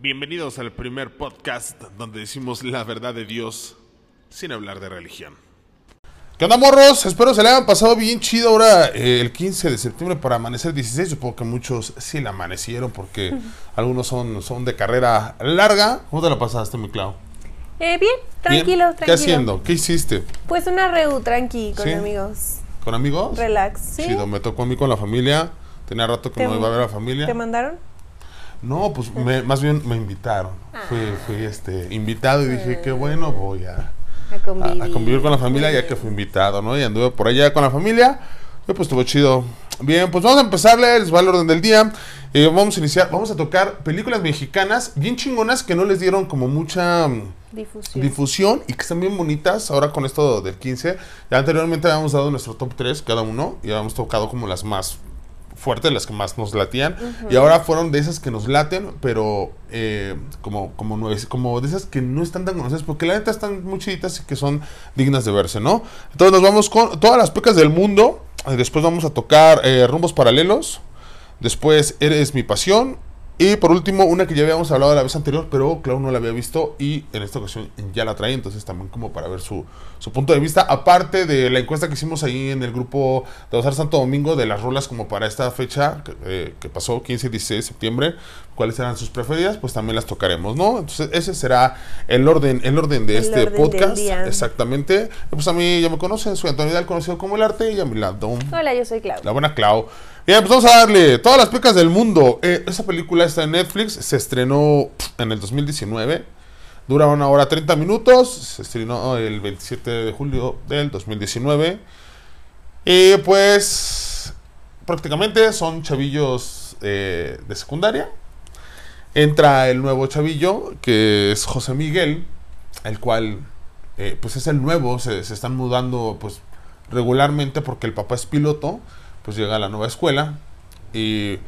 Bienvenidos al primer podcast donde decimos la verdad de Dios sin hablar de religión. ¿Qué onda, morros? Espero se le hayan pasado bien chido ahora eh, el 15 de septiembre para amanecer 16. Supongo que muchos sí la amanecieron porque algunos son, son de carrera larga. ¿Cómo te la pasaste, mi Clau? Eh, bien, tranquilo, ¿Bien? tranquilo. ¿Qué haciendo? ¿Qué hiciste? Pues una reu tranqui con ¿Sí? amigos. ¿Con amigos? Relax, ¿sí? Chido, me tocó a mí con la familia. Tenía rato que ¿Te- no iba a ver a la familia. ¿Te mandaron? No, pues me- más bien me invitaron. Ah. Fui, fui este, invitado y dije, qué bueno, voy a, A convivir. a convivir con la familia ya que fui invitado, ¿no? Y anduve por allá con la familia. Y pues estuvo chido. Bien, pues vamos a empezarle, les va el orden del día. Eh, vamos a iniciar, vamos a tocar películas mexicanas bien chingonas que no les dieron como mucha mm, Difusión. difusión y que están bien bonitas ahora con esto del 15. Ya anteriormente habíamos dado nuestro top 3 cada uno y habíamos tocado como las más fuertes, las que más nos latían. Y ahora fueron de esas que nos laten, pero eh, como, como, nueve- como de esas que no están tan conocidas, porque la neta están muy chiditas y que son dignas de verse, ¿no? Entonces nos vamos con todas las pecas del mundo. Después vamos a tocar eh, rumbos paralelos. Después Eres mi pasión. Y por último, una que ya habíamos hablado la vez anterior, pero Clau no la había visto y en esta ocasión ya la trae, entonces también como para ver su, su punto de vista, aparte de la encuesta que hicimos ahí en el grupo de Osar Santo Domingo, de las rolas como para esta fecha que, eh, que pasó, 15 y 16 de septiembre, cuáles eran sus preferidas, pues también las tocaremos, ¿no? Entonces ese será el orden, el orden de El este orden podcast, exactamente. Pues a mí ya me conocen, soy Antonio Vidal, conocido como El Arte, y a mi lado... Hola, yo soy Clau. La buena Clau. Bien, pues vamos a darle todas las pecas del mundo. Eh, esa película está en Netflix, se estrenó en el 2019. Dura una hora 30 minutos. Se estrenó el 27 de julio del 2019. Y pues prácticamente son chavillos eh, de secundaria. Entra el nuevo chavillo, que es José Miguel, el cual eh, pues es el nuevo, se, se están mudando pues regularmente porque el papá es piloto, pues llega a la nueva escuela y,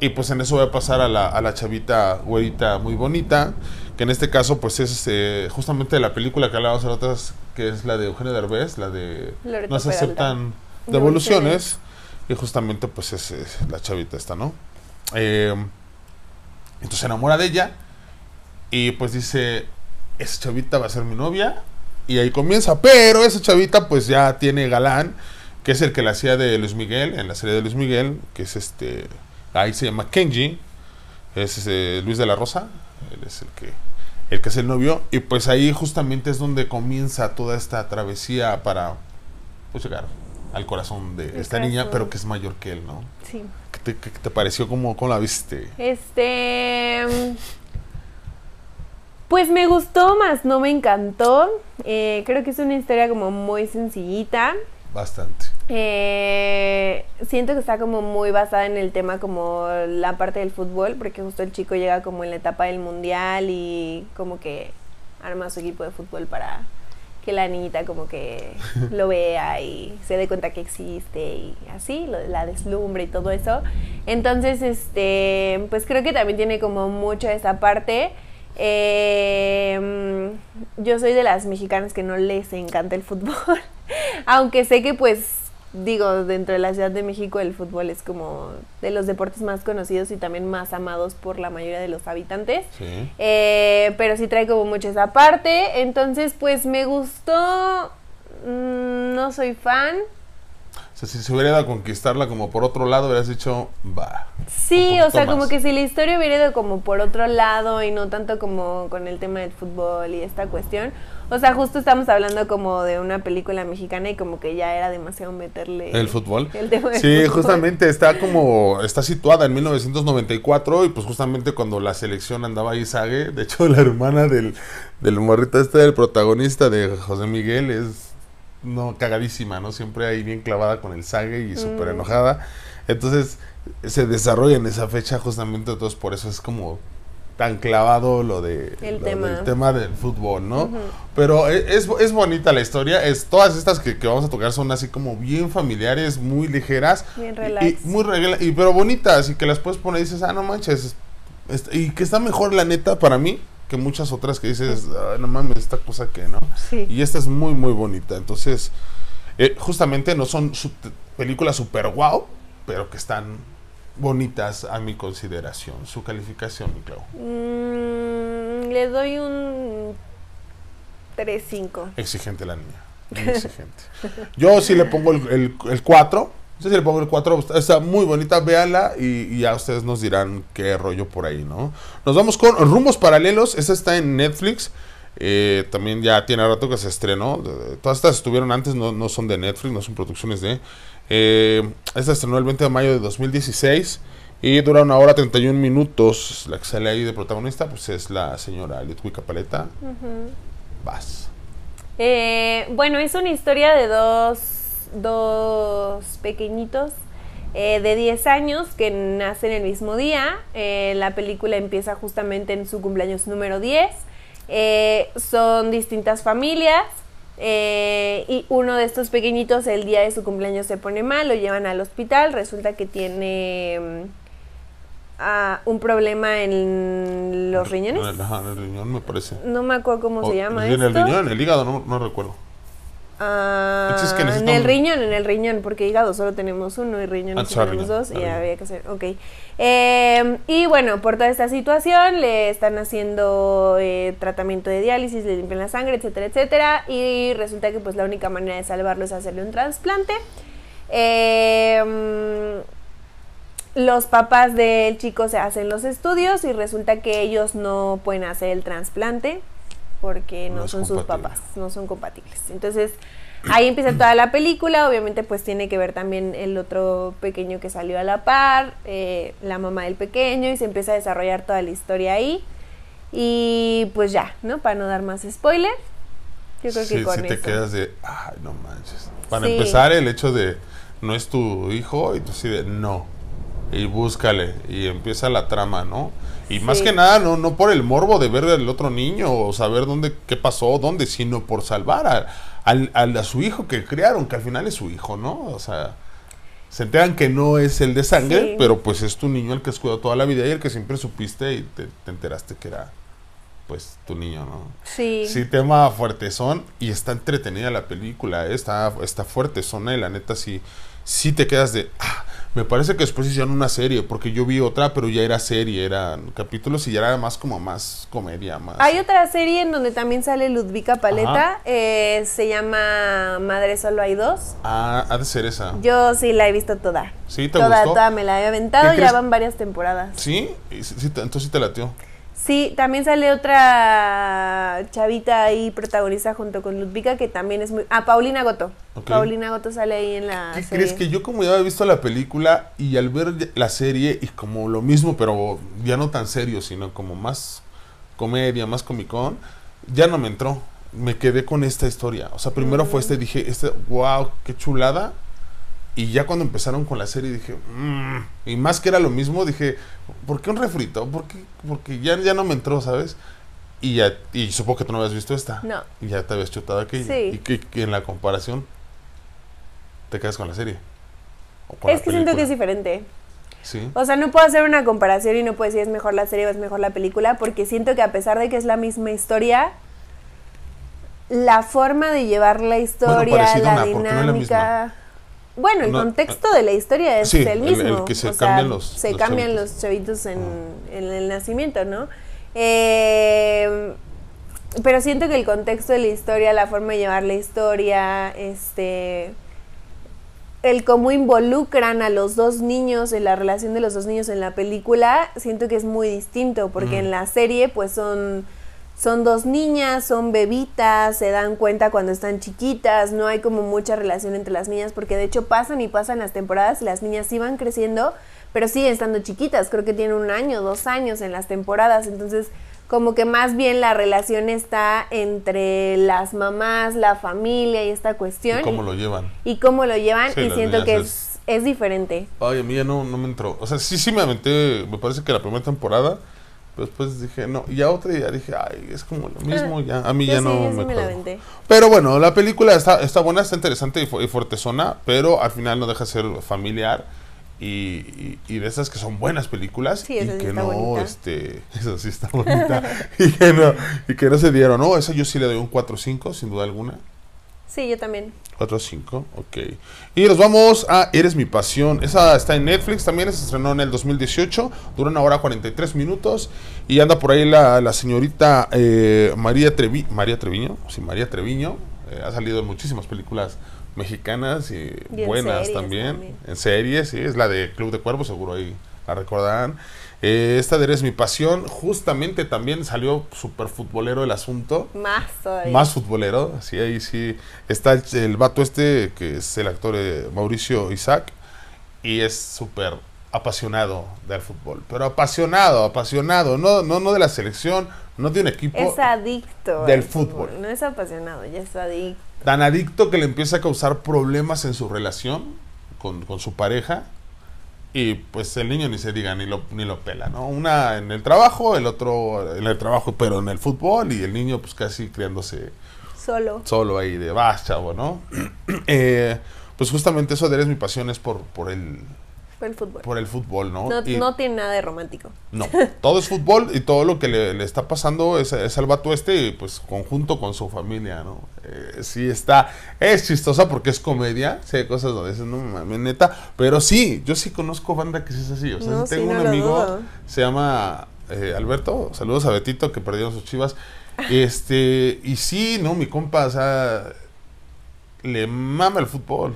y pues en eso va a pasar a la, a la chavita güerita muy bonita, que en este caso pues es eh, justamente la película que hablábamos en otras, que es la de Eugenio Derbez, la de No se aceptan Devoluciones. y justamente pues es, es la chavita esta, ¿no? Eh, entonces se enamora de ella y pues dice, esa chavita va a ser mi novia. Y ahí comienza, pero esa chavita pues ya tiene galán, que es el que la hacía de Luis Miguel, en la serie de Luis Miguel, que es este, ahí se llama Kenji, es ese Luis de la Rosa, él es el que, el que es el novio, y pues ahí justamente es donde comienza toda esta travesía para pues llegar al corazón de El esta niña, pero que es mayor que él, ¿no? Sí. ¿Qué te, qué te pareció? ¿Cómo, cómo la viste? Este. Pues me gustó, más no me encantó. Eh, creo que es una historia como muy sencillita. Bastante. Eh, siento que está como muy basada en el tema como la parte del fútbol, porque justo el chico llega como en la etapa del mundial y como que arma su equipo de fútbol para que la niñita como que lo vea y se dé cuenta que existe y así, lo- la deslumbre y todo eso. Entonces, este, pues creo que también tiene como mucho esa parte. Eh, yo soy de las mexicanas que no les encanta el fútbol, aunque sé que pues digo, dentro de la Ciudad de México el fútbol es como de los deportes más conocidos y también más amados por la mayoría de los habitantes. Sí. Eh, pero sí trae como mucho esa parte. Entonces, pues me gustó. Mm, no soy fan. O sea, si se hubiera ido a conquistarla como por otro lado, hubieras dicho, va. Sí, o sea, como que si la historia hubiera ido como por otro lado y no tanto como con el tema del fútbol y esta cuestión. O sea, justo estamos hablando como de una película mexicana y como que ya era demasiado meterle El fútbol. el tema del Sí, fútbol. justamente está como, está situada en 1994 y pues justamente cuando la selección andaba ahí Sague, de hecho la hermana del, del morrito este, del protagonista de José Miguel es, no, cagadísima, ¿no? Siempre ahí bien clavada con el Sague y súper Mm. enojada. Entonces se desarrolla en esa fecha justamente, entonces por eso es como tan clavado lo de El lo tema. del tema del fútbol, ¿no? Pero e- es, es bonita la historia, es todas estas que, que vamos a tocar son así como bien familiares, muy ligeras Bien y- relax. y, muy regla- y pero bonitas y que las puedes poner y dices, ah, no manches, es- y que está mejor la neta para mí que muchas otras que dices, "Ay, no mames, esta cosa que, ¿no? Sí. Y esta es muy, muy bonita. Entonces, eh, justamente no son películas super wow, pero que están bonitas a mi consideración. Su calificación, mi Clau. Mm, le doy un 3-5. Exigente la niña. muy exigente. Yo sí le pongo el, el, 4. Yo sí le pongo el 4. Está muy bonita, véanla y, y ya ustedes nos dirán qué rollo por ahí, ¿no? Nos vamos con Rumos Paralelos. Esta está en Netflix. Eh, también ya tiene rato que se estrenó. Todas estas estuvieron antes, no, no son de Netflix, no son producciones de... Eh, esta estrenó el 20 de mayo de 2016 y dura una hora 31 minutos. La que sale ahí de protagonista pues es la señora Litwica Paleta. Vas. Eh, bueno, es una historia de dos, dos pequeñitos eh, de 10 años que nacen el mismo día. Eh, la película empieza justamente en su cumpleaños número 10. son distintas familias. y uno de estos pequeñitos el día de su cumpleaños se pone mal, lo llevan al hospital, resulta que tiene un problema en los riñones. En el, riñón me parece. No me acuerdo cómo se llama. En el riñón, en el hígado, no, no recuerdo. Ah, en el riñón, en el riñón, porque hígado solo tenemos uno y riñón ah, tenemos dos y había que hacer, ok. Eh, y bueno, por toda esta situación le están haciendo eh, tratamiento de diálisis, le limpian la sangre, etcétera, etcétera, y resulta que pues la única manera de salvarlo es hacerle un trasplante. Eh, los papás del chico se hacen los estudios y resulta que ellos no pueden hacer el trasplante porque no, son sus papás, no son compatibles. Entonces, ahí empieza toda la película, obviamente pues tiene que ver también el otro pequeño que salió a la par, eh, la mamá del pequeño y se empieza a desarrollar toda la historia ahí. Y pues ya, ¿no? Para no dar más spoiler. Yo creo que con sí te quedas de, ay, no manches. Para empezar, el hecho de no es tu hijo y tú sí de, no y búscale y empieza la trama, ¿no? Y más que nada, no, no por el morbo de ver al otro niño o saber dónde, qué pasó, dónde, sino por salvar a, a, su hijo que criaron, que al final es su hijo, ¿no? O sea, se enteran que no es el de sangre, pero pues es tu niño el que has cuidado toda la vida y el que siempre supiste y te, enteraste que era, pues, tu niño, ¿no? Sí. Sí, tema fuerte son y está entretenida la película, ¿eh? está, está fuerte son y la neta sí, sí te quedas de... Ah, me parece que después hicieron una serie, porque yo vi otra, pero ya era serie, eran capítulos y ya era más como más comedia, más. Hay otra serie en donde también sale Ludvika Paleta, eh, se llama Madre Solo hay dos. Ah, ha de ser esa. Yo sí la he visto toda. ¿Sí? ¿Te toda, gustó? Toda me la he aventado, ya van varias temporadas. ¿Sí? sí entonces sí te latió. Sí, también sale otra chavita ahí protagonista junto con Ludvika que también es muy... Ah, Paulina Goto. Paulina Goto sale ahí en la ¿Qué crees que yo como ya había visto la película y al ver la serie y como lo mismo, pero ya no tan serio, sino como más comedia, más comicón, ya no me entró. Me quedé con esta historia. O sea, primero fue este, dije, este, wow, qué chulada. Y ya cuando empezaron con la serie dije, mmm, y más que era lo mismo, dije, ¿por qué un refrito? ¿Por qué? Porque ya, ya no me entró, ¿sabes? Y ya, y supongo que tú no habías visto esta. No. Y ya te habías chutado aquella. Sí. Y que, en la comparación te quedas con la serie. es que siento que es diferente. Sí. O sea, no puedo hacer una comparación y no puedo decir es mejor la serie o es mejor la película, porque siento que a pesar de que es la misma historia, la forma de llevar la historia, la dinámica. Bueno, el contexto de la historia es el mismo. El, que se cambian los Se cambian los chavitos en, el nacimiento, ¿no? Eh, pero siento que el contexto de la historia, la forma de llevar la historia, este el cómo involucran a los dos niños en la relación de los dos niños en la película, siento que es muy distinto, porque en la serie pues son son dos niñas, son bebitas, se dan cuenta cuando están chiquitas, no hay como mucha relación entre las niñas, porque de hecho pasan y pasan las temporadas y las niñas sí van creciendo, pero siguen estando chiquitas, creo que tienen un año, dos años en las temporadas, entonces como que más bien la relación está entre las mamás, la familia y esta cuestión. Y cómo lo llevan. Y cómo lo llevan y siento que es, es, diferente. Ay, a mí ya no, no me entró. O sea, sí, sí me aventé, me parece que la primera temporada después dije, no, y a otra ya dije, ay, es como lo mismo, ya, a mí ya no me, me Pero bueno, la película está, está buena, está interesante y, fuerte fuertezona, pero al final no deja de ser familiar y, y, de esas que son buenas películas y que no, este, eso sí está bonita, y, que no, y que no se dieron, no, eso yo sí le doy un 4-5, sin duda alguna. Sí, yo también. 4-5, ok. Y nos vamos a Eres mi pasión. Esa está en Netflix también, se estrenó en el 2018, dura una hora 43 minutos. Y anda por ahí la, la señorita eh, María, Trevi María Treviño. Sí, María Treviño. Eh, ha salido en muchísimas películas mexicanas y, Y en buenas también. también. En series, sí, es la de Club de Cuervos, seguro ahí la recordarán. Eh, esta de Eres mi pasión, justamente también salió súper futbolero el asunto. Más todavía. Más futbolero, sí, ahí sí. Está el, el vato este, que es el actor eh, Mauricio Isaac, y es súper apasionado del fútbol. Pero apasionado, apasionado, no, no, no de la selección, no de un equipo. Es adicto. del fútbol. No es apasionado, ya es adicto. Tan adicto que le empieza a causar problemas en su relación con, con su pareja. Y pues el niño ni se diga, ni lo, ni lo pela, ¿no? Una en el trabajo, el otro en el trabajo, pero en el fútbol, y el niño pues casi criándose Solo. solo ahí de vas, chavo, ¿no? Eh, pues justamente eso de eres mi pasión es por, por el Fue el fútbol. por el fútbol, ¿no? No, Y- no tiene nada de romántico. no, todo es fútbol y todo lo que le, le está pasando es, es al vato este, pues conjunto con su familia, ¿no? Eh, sí está, es chistosa porque es comedia, sí hay cosas donde dices, no mames, neta, pero sí, yo sí conozco banda que sí es así, o sea, No, sí, tengo no un amigo, se llama eh, Alberto, saludos a Betito que perdieron sus chivas, este, y sí, no, mi compa, o sea, le mama el fútbol.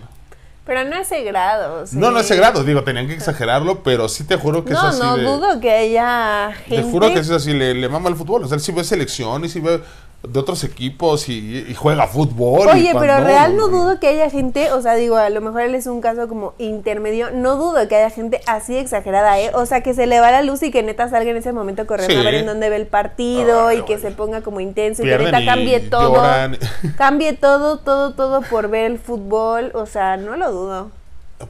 Pero no a ese grado. sí. No, no ese grado, digo, tenían que exagerarlo, pero sí te juro que No, es así no de... dudo que haya gente. Te juro que es así, le, le mama el fútbol. O sea, él sí ve selección y sí ve de otros equipos y, y juega fútbol. Oye, pero real no dudo que haya gente, o sea, digo, a lo mejor él es un caso como intermedio, no dudo que haya gente así exagerada, ¿eh? O sea, que se le va la luz y que neta salga en ese momento corriendo Sí. a ver en dónde ve el partido Ay, y que se ponga como intenso y que neta cambie todo, lloran. cambie todo, todo, todo por ver el fútbol, o sea, no lo dudo.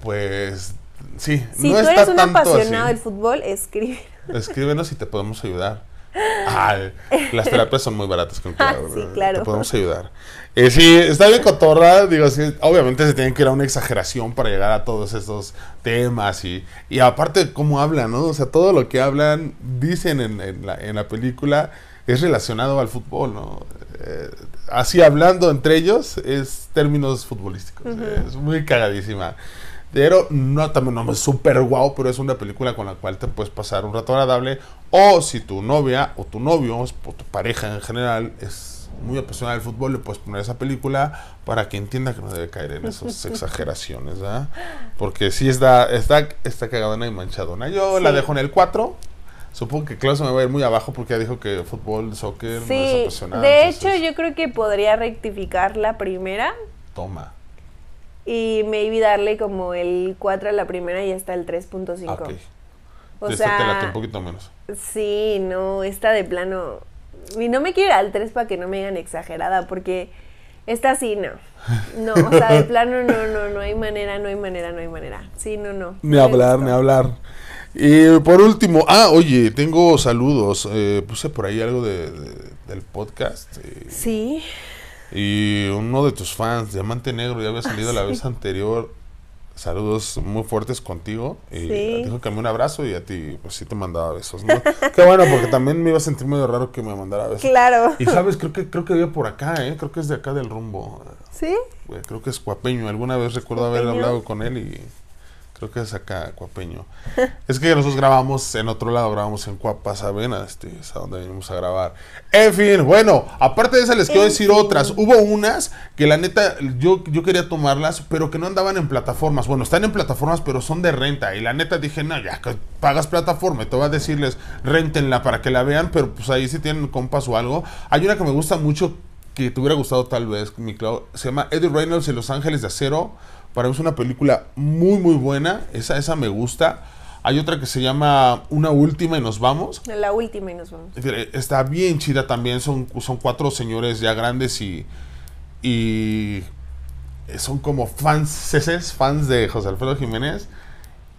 Pues sí, Si no tú está eres un apasionado así. del fútbol, escribe. Escríbenos y te podemos ayudar. Las terapias son muy baratas con Ah, sí, claro. Te podemos ayudar. Eh, sí, está bien cotorra, digo, sí, obviamente se tienen que ir a una exageración para llegar a todos esos temas y, y aparte cómo hablan, ¿no? O sea, todo lo que hablan, dicen en, en la, en la película es relacionado al fútbol, ¿no? Eh, así hablando entre ellos es términos futbolísticos, es muy cagadísima. Pero no, también no es súper guau, pero es una película con la cual te puedes pasar un rato agradable. O si tu novia o tu novio o tu pareja en general es muy apasionada del fútbol, le puedes poner esa película para que entienda que no debe caer en esas exageraciones, ¿verdad? Porque sí está, está, está cagadona y manchadona. Yo la dejo en el 4. Supongo que Klaus me va a ir muy abajo porque ya dijo que fútbol, soccer no es Sí, apasionado. de entonces, hecho yo creo que podría rectificar la primera Toma. Y maybe darle como el 4 a la primera y hasta el 3.5. Ah, Ok. O Esta te late sea, un poquito menos. sí, no, esta de plano. Y no me quiero ir al 3 para que no me digan exagerada, porque esta sí, no. No, o sea, de plano no, no, no hay manera, no hay manera, no hay manera. Sí, no, no. Ni no me hablar, ni hablar. Y por último, ah, oye, tengo saludos. Eh, puse por ahí algo de, de- del podcast. eh, Sí, y uno de tus fans, Diamante Negro, ya había salido la vez anterior. Saludos muy fuertes contigo. Y Sí. dijo que mí un abrazo y a ti, pues sí te mandaba besos, ¿no? Qué bueno, porque también me iba a sentir medio raro que me mandara besos. claro. Y sabes, creo que creo que vive por acá, ¿eh? Creo que es de acá del rumbo. ¿Sí? Creo que es Cuapeño. Alguna vez recuerdo haber hablado con él y creo que es acá Cuapeño. es que nosotros grabamos en otro lado, grabamos en Cuapa, ¿saben? Este, es a donde venimos a grabar. En fin, bueno, aparte de esas les quiero En decir fin. otras. Hubo unas que la neta yo, yo quería tomarlas, pero que no andaban en plataformas. Bueno, están en plataformas, pero son de renta. Y la neta dije, no, ya que pagas plataforma, y te voy a decirles, rentenla para que la vean, pero pues ahí si tienen compas o algo. Hay una que me gusta mucho que te hubiera gustado tal vez, mi Clau, se llama Eddie Reynolds y Los Ángeles de Acero. Para mí es una película muy, muy buena. Esa, esa me gusta. Hay otra que se llama Una Última y Nos Vamos. La última y nos vamos. Eh, Está bien chida también. Son, son cuatro señores ya grandes y, y son como fans, fans de José Alfredo Jiménez.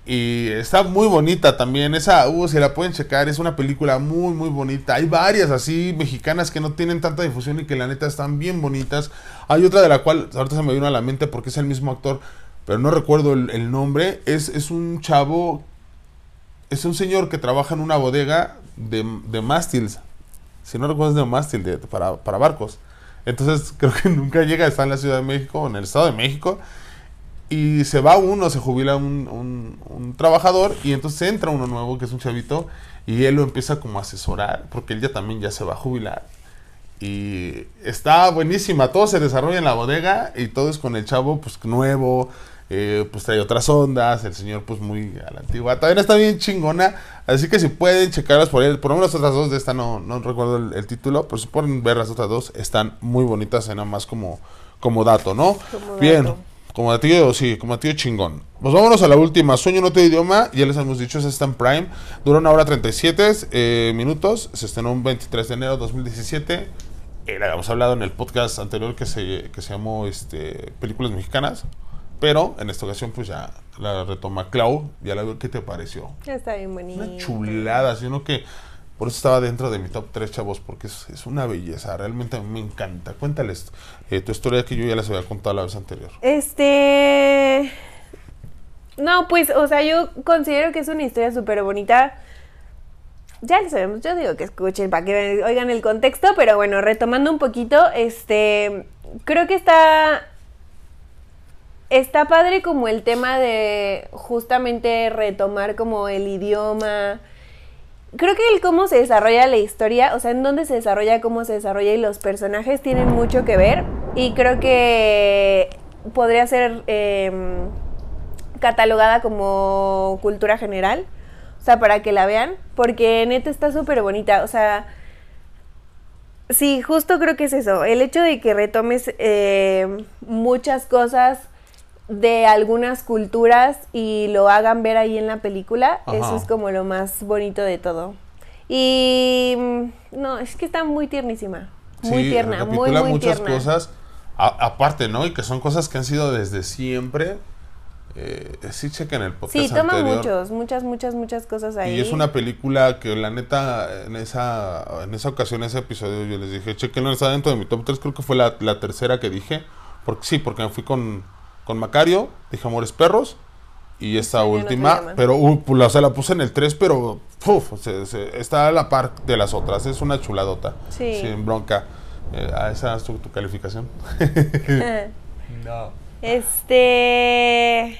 Y está muy bonita también. Esa, uh, si la pueden checar, es una película muy, muy bonita. Hay varias así mexicanas que no tienen tanta difusión y que la neta están bien bonitas. Hay otra de la cual ahorita se me vino a la mente porque es el mismo actor, pero no recuerdo el, nombre. Es, es un chavo, es un señor que trabaja en una bodega de, de mástiles. Si no recuerdas de mástil, de, para, para barcos. Entonces creo que nunca llega, está en la Ciudad de México, en el Estado de México. Y se va uno, se jubila un, un, un trabajador y entonces entra uno nuevo que es un chavito y él lo empieza como a asesorar porque él ya también ya se va a jubilar. Y está buenísima, todo se desarrolla en la bodega y todo es con el chavo pues nuevo, eh, pues trae otras ondas, el señor pues muy a la antigua. También está bien chingona, así que si pueden checarlas por ahí, por lo menos otras dos de esta no, no recuerdo el, el título, pero si pueden ver las otras dos, están muy bonitas, nada más como, como dato, ¿no? Como Bien, como tío, sí, como tío chingón. Pues vámonos a la última, Sueño en otro idioma, ya les hemos dicho, esa está en Prime, dura una hora 37 eh, minutos, se estrenó un 23 de enero de 2017. Eh, le habíamos hablado en el podcast anterior que se, que se llamó este, Películas Mexicanas. Pero en esta ocasión, pues ya la retoma Clau. Ya la veo, ¿qué te pareció? Está bien bonito. Una chulada, sino que por eso estaba dentro de mi top 3, chavos, porque es, es una belleza. Realmente me encanta. Cuéntales eh, tu historia que yo ya les había contado la vez anterior. Este. No, pues, o sea, yo considero que es una historia súper bonita. Ya lo sabemos, yo digo que escuchen para que oigan el contexto, pero bueno, retomando un poquito, este. Creo que está. Está padre como el tema de justamente retomar como el idioma. Creo que el cómo se desarrolla la historia, o sea, en dónde se desarrolla, cómo se desarrolla y los personajes tienen mucho que ver. Y creo que podría ser eh, catalogada como cultura general. O sea, para que la vean. Porque neta está súper bonita. O sea, sí, justo creo que es eso. El hecho de que retomes eh, muchas cosas de algunas culturas y lo hagan ver ahí en la película, Ajá. eso es como lo más bonito de todo. Y mm, no, es que está muy tiernísima. Muy Sí, tierna, muy, muy muchas tierna. cosas. a- aparte, ¿no? Y que son cosas que han sido desde siempre. Eh, sí, chequen el podcast Sí, toma anterior. muchos, muchas, muchas, muchas cosas ahí. Y es una película que la neta, en esa, en esa ocasión, ese episodio, yo les dije, chequenlo, está dentro de mi top 3, creo que fue la, la tercera que dije. Porque sí, porque me fui con, con Macario, dije Amores Perros, y esta última, pero uh, pues, la, o sea, la puse en el 3, pero uf, se- se- está a la par de las otras, es una chuladota. Sí. Sin bronca. Eh, ¿A esa es tu, tu calificación? no. Este.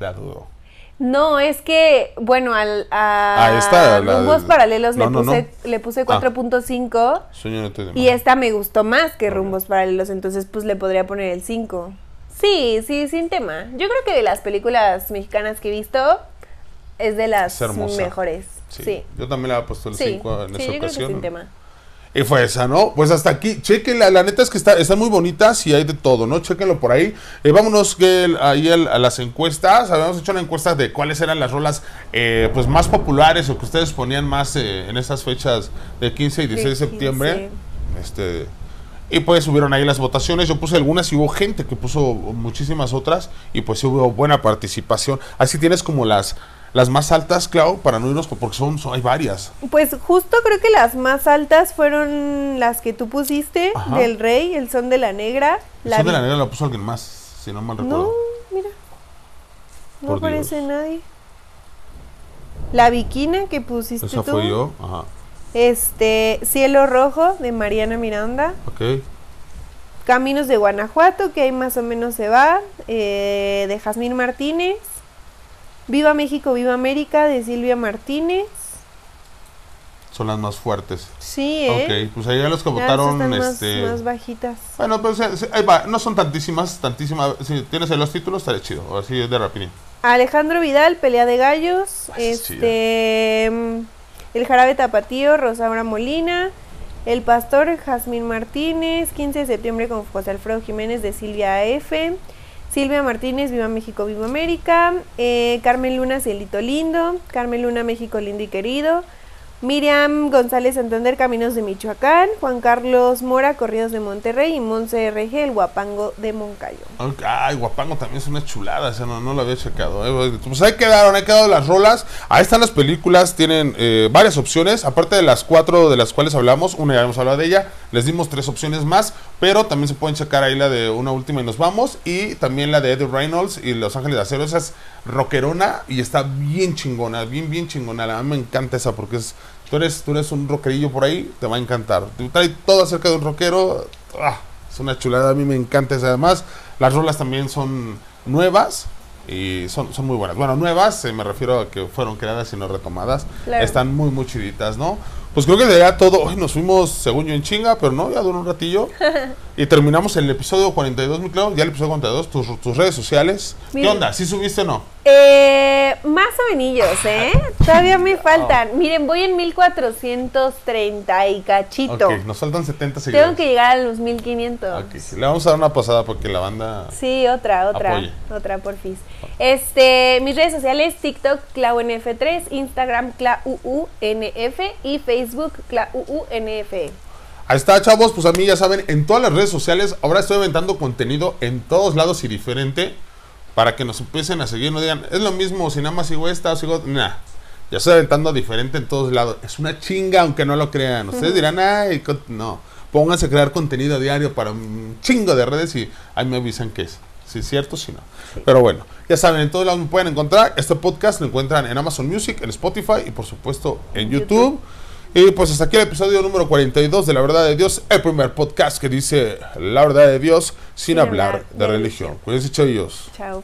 La dudo. No, es que, bueno, al, a Ah, esta, la Rumbos Paralelos no, le, puse, no. le puse Ah. 4.5 Sueño no te y esta me gustó más que Rumbos Paralelos, entonces pues le podría poner el 5. Sí, sí, sin tema. Yo creo que de las películas mexicanas que he visto es de las Es mejores. Sí. Sí. Yo también le había puesto el Sí, 5 en sí, esa yo creo que ocasión. sin tema. Y fue esa, ¿no? Pues hasta aquí. Chequenla, la neta es que está, están muy bonitas y hay de todo, ¿no? Chequenlo por ahí. Eh, vámonos que ahí a las encuestas. Habíamos hecho una encuesta de cuáles eran las rolas eh, pues más populares o que ustedes ponían más eh, en esas fechas de 15 y 16 de septiembre. 15. Este. Y pues subieron ahí las votaciones. Yo puse algunas y hubo gente que puso muchísimas otras. Y pues sí hubo buena participación. Así tienes como las, las más altas, Clau, para no irnos, porque son, son- hay varias. Pues justo creo que las más altas fueron las que tú pusiste, Ajá. del Rey, el Son de la Negra. La Son de la negra la puso alguien más, si no mal recuerdo. No, mira. No Por aparece Dios. nadie. La Viquina que pusiste Esa tú. fue yo. Ajá. Este, Cielo Rojo de Mariana Miranda. Ok. Caminos de Guanajuato, que ahí más o menos se va. eh, de Jazmín Martínez. Viva México, Viva América de Silvia Martínez. Son las más fuertes. Sí, ¿eh? Ok, pues ahí ya los que Ya, votaron, están más- este... más bajitas. Bueno, pues eh, sí, ahí va. No son tantísimas, tantísimas. Si tienes ahí los títulos, estaría chido. Así de rapidín. Alejandro Vidal, Pelea de Gallos. Ah, esa es este. mm, El Jarabe Tapatío, Rosaura Molina. El Pastor, Jazmín Martínez. 15 de septiembre con José Alfredo Jiménez de Silvia F. Silvia Martínez, Viva México, Viva América. Eh, Carmen Luna, Cielito Lindo. Carmen Luna, México Lindo y Querido. Miriam González Santander, Caminos de Michoacán. Juan Carlos Mora, Corridos de Monterrey. Y Monse RG, El Guapango de Moncayo. Ay, Guapango también es una chulada, esa no, no lo había checado. eh. Pues ahí quedaron, ahí quedaron las rolas. Ahí están las películas, tienen eh, varias opciones. Aparte de las cuatro de las cuales hablamos, una ya hemos hablado de ella, les dimos tres opciones más. Pero también se pueden checar ahí la de una última y nos vamos. Y también la de Eddie Reynolds y Los Ángeles de Acero. Esas rockerona y está bien chingona, bien, bien chingona. A mí me encanta esa porque es, tú eres, tú eres un rockerillo por ahí, te va a encantar. Te trae todo acerca de un rockero, ah, es una chulada, a mí me encanta esa. Además, las rolas también son nuevas y son, son muy buenas. Bueno, nuevas, eh, me refiero a que fueron creadas y no retomadas. Claro. Están muy, muy chiditas, ¿no? Pues creo que sería todo. Hoy nos fuimos, según yo, en chinga, pero no, ya duró un ratillo. y terminamos el episodio 42, mi Clau. Ya el episodio 42, tus, tus redes sociales. ¿Qué Mira. onda? ¿Sí subiste o no? Eh, más o menos, ¿eh? Todavía me faltan. Miren, voy en 1430 y cachito. Ok, nos faltan 70 seguidores. Tengo que llegar a los 1500. Ok, Le vamos a dar una pasada porque la banda... Sí, otra, otra, Apoye. otra porfis. Este, mis redes sociales, TikTok, ClauNF3, Instagram, ClauUNF y Facebook, ClauUNF. Ahí está, chavos. Pues a mí ya saben, en todas las redes sociales, ahora estoy aventando contenido en todos lados y diferente para que nos empiecen a seguir. No digan, es lo mismo si nada más sigo esta o sigo. Nah, ya estoy aventando diferente en todos lados. Es una chinga, aunque no lo crean. Ustedes dirán, ay, no. Pónganse a crear contenido diario para un chingo de redes y ahí me avisan que es. Si es cierto, si no. Pero bueno, ya saben, en todos lados me pueden encontrar. Este podcast lo encuentran en Amazon Music, en Spotify y por supuesto en YouTube. Y pues hasta aquí el episodio número 42 de La Verdad de Dios, el primer podcast que dice La Verdad de Dios sin, Sin hablar hablar de, de religión. religión. Cuídense, chavos. Chao.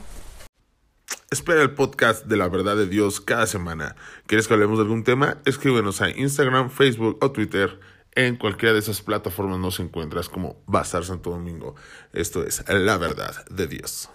Espera el podcast de La Verdad de Dios cada semana. ¿Quieres que hablemos de algún tema? Escríbenos a Instagram, Facebook o Twitter. En cualquiera de esas plataformas nos encuentras como Bazar Santo Domingo. Esto es La Verdad de Dios.